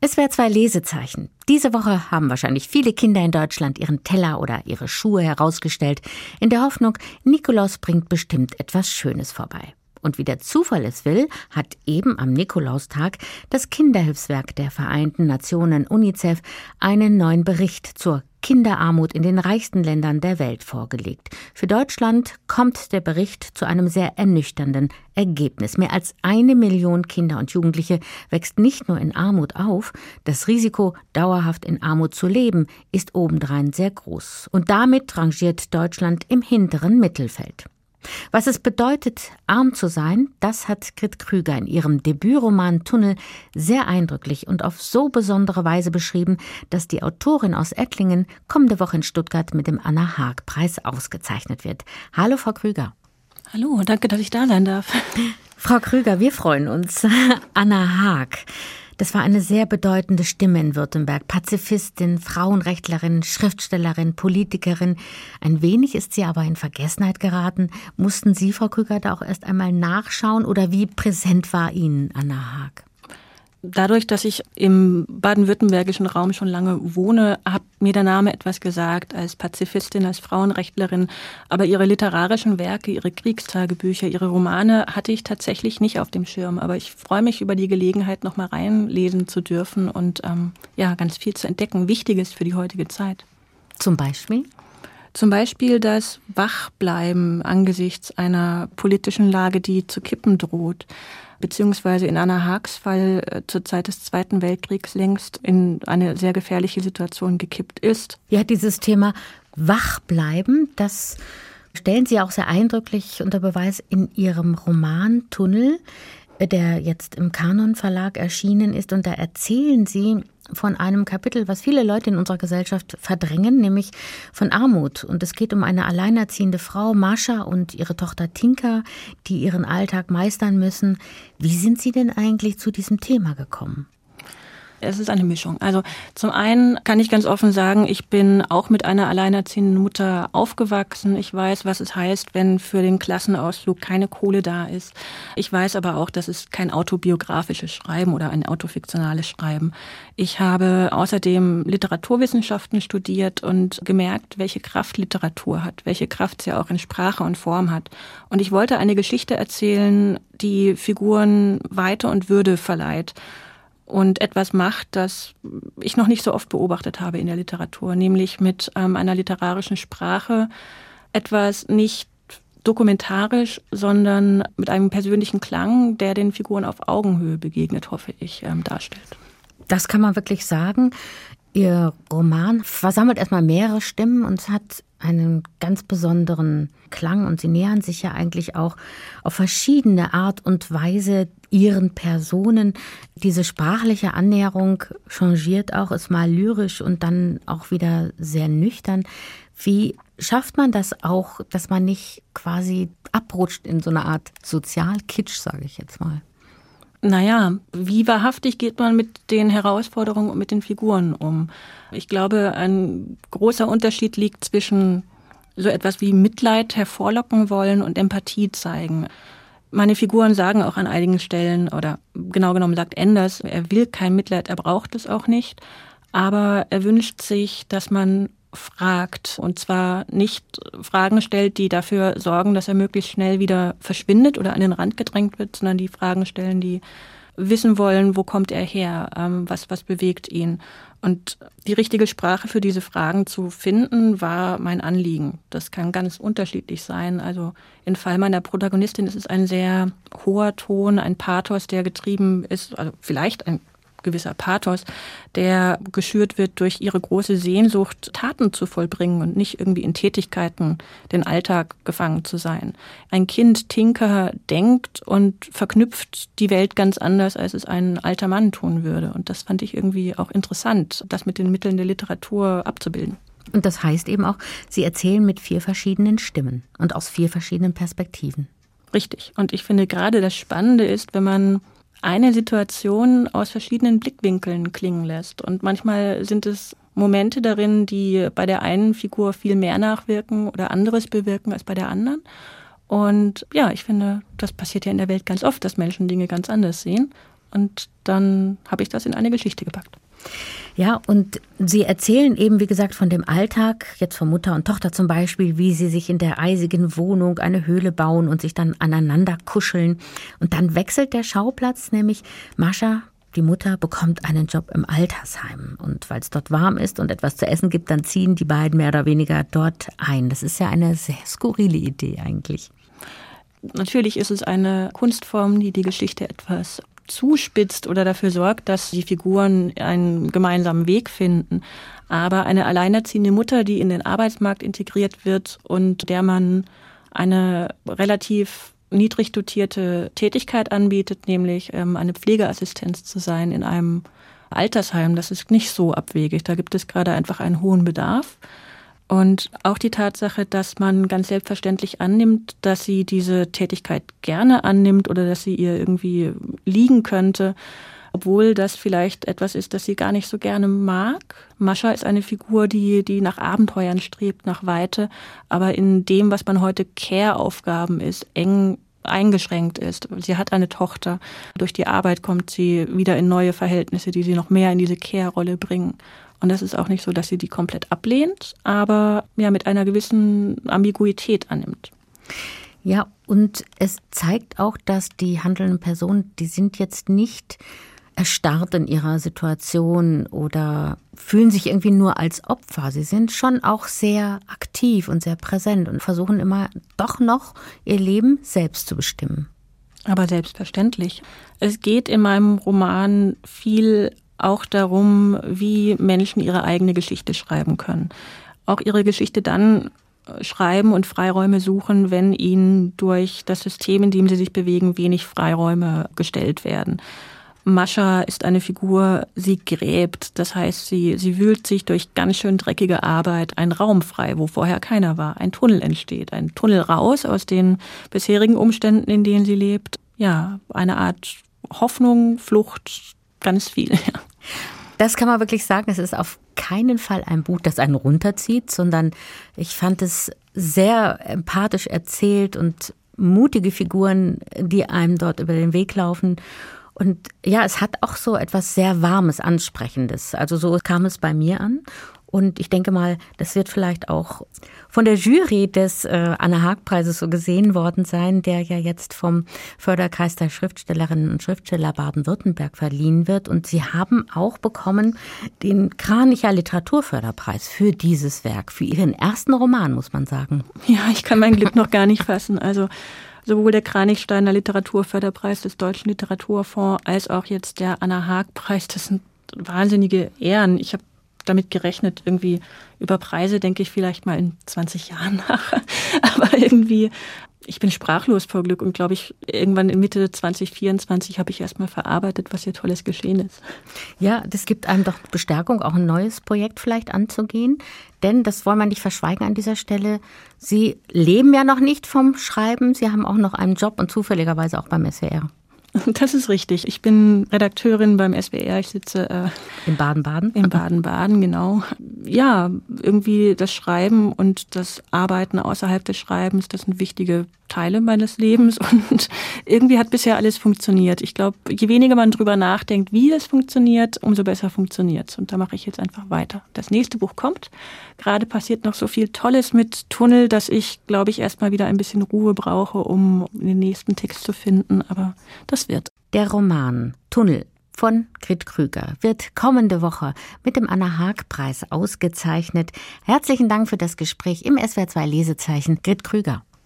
Es wäre zwei Lesezeichen. Diese Woche haben wahrscheinlich viele Kinder in Deutschland ihren Teller oder ihre Schuhe herausgestellt, in der Hoffnung, Nikolaus bringt bestimmt etwas Schönes vorbei. Und wie der Zufall es will, hat eben am Nikolaustag das Kinderhilfswerk der Vereinten Nationen UNICEF einen neuen Bericht zur Kinderarmut in den reichsten Ländern der Welt vorgelegt. Für Deutschland kommt der Bericht zu einem sehr ernüchternden Ergebnis. Mehr als eine Million Kinder und Jugendliche wächst nicht nur in Armut auf, das Risiko, dauerhaft in Armut zu leben, ist obendrein sehr groß. Und damit rangiert Deutschland im hinteren Mittelfeld. Was es bedeutet, arm zu sein, das hat Grit Krüger in ihrem Debütroman Tunnel sehr eindrücklich und auf so besondere Weise beschrieben, dass die Autorin aus Ettlingen kommende Woche in Stuttgart mit dem Anna Haag Preis ausgezeichnet wird. Hallo, Frau Krüger. Hallo, danke, dass ich da sein darf. Frau Krüger, wir freuen uns. Anna Haag. Das war eine sehr bedeutende Stimme in Württemberg. Pazifistin, Frauenrechtlerin, Schriftstellerin, Politikerin. Ein wenig ist sie aber in Vergessenheit geraten. Mussten Sie, Frau Krüger, da auch erst einmal nachschauen oder wie präsent war Ihnen Anna Haag? Dadurch, dass ich im baden-württembergischen Raum schon lange wohne, hat mir der Name etwas gesagt als Pazifistin, als Frauenrechtlerin. Aber ihre literarischen Werke, ihre Kriegstagebücher, ihre Romane hatte ich tatsächlich nicht auf dem Schirm. Aber ich freue mich über die Gelegenheit, noch mal reinlesen zu dürfen und ähm, ja, ganz viel zu entdecken. Wichtiges für die heutige Zeit. Zum Beispiel? Zum Beispiel das Wachbleiben angesichts einer politischen Lage, die zu kippen droht beziehungsweise in Anna Haags Fall äh, zur Zeit des Zweiten Weltkriegs längst in eine sehr gefährliche Situation gekippt ist. Ja, dieses Thema Wachbleiben, das stellen Sie auch sehr eindrücklich unter Beweis in Ihrem Roman Tunnel, der jetzt im Kanon Verlag erschienen ist. Und da erzählen Sie von einem Kapitel, was viele Leute in unserer Gesellschaft verdrängen, nämlich von Armut. Und es geht um eine alleinerziehende Frau, Mascha, und ihre Tochter Tinka, die ihren Alltag meistern müssen. Wie sind Sie denn eigentlich zu diesem Thema gekommen? Es ist eine Mischung. Also zum einen kann ich ganz offen sagen, ich bin auch mit einer alleinerziehenden Mutter aufgewachsen. Ich weiß, was es heißt, wenn für den Klassenausflug keine Kohle da ist. Ich weiß aber auch, dass es kein autobiografisches Schreiben oder ein autofiktionales Schreiben. Ich habe außerdem Literaturwissenschaften studiert und gemerkt, welche Kraft Literatur hat, welche Kraft sie auch in Sprache und Form hat. Und ich wollte eine Geschichte erzählen, die Figuren Weite und Würde verleiht und etwas macht, das ich noch nicht so oft beobachtet habe in der Literatur, nämlich mit ähm, einer literarischen Sprache etwas nicht dokumentarisch, sondern mit einem persönlichen Klang, der den Figuren auf Augenhöhe begegnet, hoffe ich, ähm, darstellt. Das kann man wirklich sagen. Ihr Roman versammelt erstmal mehrere Stimmen und hat einen ganz besonderen Klang und sie nähern sich ja eigentlich auch auf verschiedene Art und Weise ihren Personen. Diese sprachliche Annäherung changiert auch, ist mal lyrisch und dann auch wieder sehr nüchtern. Wie schafft man das auch, dass man nicht quasi abrutscht in so eine Art Sozialkitsch, sage ich jetzt mal? Naja, wie wahrhaftig geht man mit den Herausforderungen und mit den Figuren um? Ich glaube, ein großer Unterschied liegt zwischen so etwas wie Mitleid hervorlocken wollen und Empathie zeigen. Meine Figuren sagen auch an einigen Stellen, oder genau genommen sagt Enders, er will kein Mitleid, er braucht es auch nicht, aber er wünscht sich, dass man fragt und zwar nicht Fragen stellt, die dafür sorgen, dass er möglichst schnell wieder verschwindet oder an den Rand gedrängt wird, sondern die Fragen stellen, die wissen wollen, wo kommt er her, ähm, was, was bewegt ihn. Und die richtige Sprache für diese Fragen zu finden, war mein Anliegen. Das kann ganz unterschiedlich sein. Also im Fall meiner Protagonistin ist es ein sehr hoher Ton, ein Pathos, der getrieben ist, also vielleicht ein gewisser Pathos, der geschürt wird durch ihre große Sehnsucht, Taten zu vollbringen und nicht irgendwie in Tätigkeiten den Alltag gefangen zu sein. Ein Kind, Tinker, denkt und verknüpft die Welt ganz anders, als es ein alter Mann tun würde. Und das fand ich irgendwie auch interessant, das mit den Mitteln der Literatur abzubilden. Und das heißt eben auch, Sie erzählen mit vier verschiedenen Stimmen und aus vier verschiedenen Perspektiven. Richtig. Und ich finde gerade das Spannende ist, wenn man eine Situation aus verschiedenen Blickwinkeln klingen lässt. Und manchmal sind es Momente darin, die bei der einen Figur viel mehr nachwirken oder anderes bewirken als bei der anderen. Und ja, ich finde, das passiert ja in der Welt ganz oft, dass Menschen Dinge ganz anders sehen. Und dann habe ich das in eine Geschichte gepackt. Ja, und Sie erzählen eben, wie gesagt, von dem Alltag, jetzt von Mutter und Tochter zum Beispiel, wie sie sich in der eisigen Wohnung eine Höhle bauen und sich dann aneinander kuscheln. Und dann wechselt der Schauplatz, nämlich Mascha, die Mutter, bekommt einen Job im Altersheim. Und weil es dort warm ist und etwas zu essen gibt, dann ziehen die beiden mehr oder weniger dort ein. Das ist ja eine sehr skurrile Idee eigentlich. Natürlich ist es eine Kunstform, die die Geschichte etwas zuspitzt oder dafür sorgt, dass die Figuren einen gemeinsamen Weg finden. Aber eine alleinerziehende Mutter, die in den Arbeitsmarkt integriert wird und der man eine relativ niedrig dotierte Tätigkeit anbietet, nämlich ähm, eine Pflegeassistenz zu sein in einem Altersheim, das ist nicht so abwegig. Da gibt es gerade einfach einen hohen Bedarf. Und auch die Tatsache, dass man ganz selbstverständlich annimmt, dass sie diese Tätigkeit gerne annimmt oder dass sie ihr irgendwie liegen könnte, obwohl das vielleicht etwas ist, das sie gar nicht so gerne mag. Mascha ist eine Figur, die, die nach Abenteuern strebt, nach Weite, aber in dem, was man heute Care-Aufgaben ist, eng eingeschränkt ist. Sie hat eine Tochter. Durch die Arbeit kommt sie wieder in neue Verhältnisse, die sie noch mehr in diese Care-Rolle bringen. Und das ist auch nicht so, dass sie die komplett ablehnt, aber ja mit einer gewissen Ambiguität annimmt. Ja, und es zeigt auch, dass die handelnden Personen, die sind jetzt nicht erstarrt in ihrer Situation oder fühlen sich irgendwie nur als Opfer. Sie sind schon auch sehr aktiv und sehr präsent und versuchen immer doch noch ihr Leben selbst zu bestimmen. Aber selbstverständlich. Es geht in meinem Roman viel auch darum, wie Menschen ihre eigene Geschichte schreiben können. Auch ihre Geschichte dann äh, schreiben und Freiräume suchen, wenn ihnen durch das System, in dem sie sich bewegen, wenig Freiräume gestellt werden. Mascha ist eine Figur, sie gräbt, das heißt, sie, sie wühlt sich durch ganz schön dreckige Arbeit einen Raum frei, wo vorher keiner war. Ein Tunnel entsteht, ein Tunnel raus aus den bisherigen Umständen, in denen sie lebt. Ja, eine Art Hoffnung, Flucht, ganz viel. Ja. Das kann man wirklich sagen. Es ist auf keinen Fall ein Buch, das einen runterzieht, sondern ich fand es sehr empathisch erzählt und mutige Figuren, die einem dort über den Weg laufen. Und ja, es hat auch so etwas sehr Warmes, Ansprechendes. Also so kam es bei mir an. Und ich denke mal, das wird vielleicht auch von der Jury des äh, Anna-Haag-Preises so gesehen worden sein, der ja jetzt vom Förderkreis der Schriftstellerinnen und Schriftsteller Baden-Württemberg verliehen wird. Und sie haben auch bekommen den Kranicher Literaturförderpreis für dieses Werk, für ihren ersten Roman, muss man sagen. Ja, ich kann mein Glück noch gar nicht fassen. Also sowohl der Kranichsteiner Literaturförderpreis des Deutschen Literaturfonds als auch jetzt der Anna-Haag-Preis, das sind wahnsinnige Ehren. Ich habe damit gerechnet, irgendwie über Preise denke ich vielleicht mal in 20 Jahren nach. Aber irgendwie, ich bin sprachlos vor Glück und glaube ich, irgendwann in Mitte 2024 habe ich erstmal verarbeitet, was hier tolles geschehen ist. Ja, das gibt einem doch Bestärkung, auch ein neues Projekt vielleicht anzugehen. Denn das wollen wir nicht verschweigen an dieser Stelle. Sie leben ja noch nicht vom Schreiben. Sie haben auch noch einen Job und zufälligerweise auch beim SWR. Das ist richtig. Ich bin Redakteurin beim SWR. Ich sitze äh, in Baden-Baden. In Baden-Baden, genau. Ja, irgendwie das Schreiben und das Arbeiten außerhalb des Schreibens, das sind wichtige Teile meines Lebens und irgendwie hat bisher alles funktioniert. Ich glaube, je weniger man drüber nachdenkt, wie es funktioniert, umso besser funktioniert es. Und da mache ich jetzt einfach weiter. Das nächste Buch kommt. Gerade passiert noch so viel Tolles mit Tunnel, dass ich, glaube ich, erstmal wieder ein bisschen Ruhe brauche, um den nächsten Text zu finden. Aber das wird. Der Roman Tunnel von Grit Krüger wird kommende Woche mit dem Anna-Haag-Preis ausgezeichnet. Herzlichen Dank für das Gespräch im SWR2 Lesezeichen, Grit Krüger.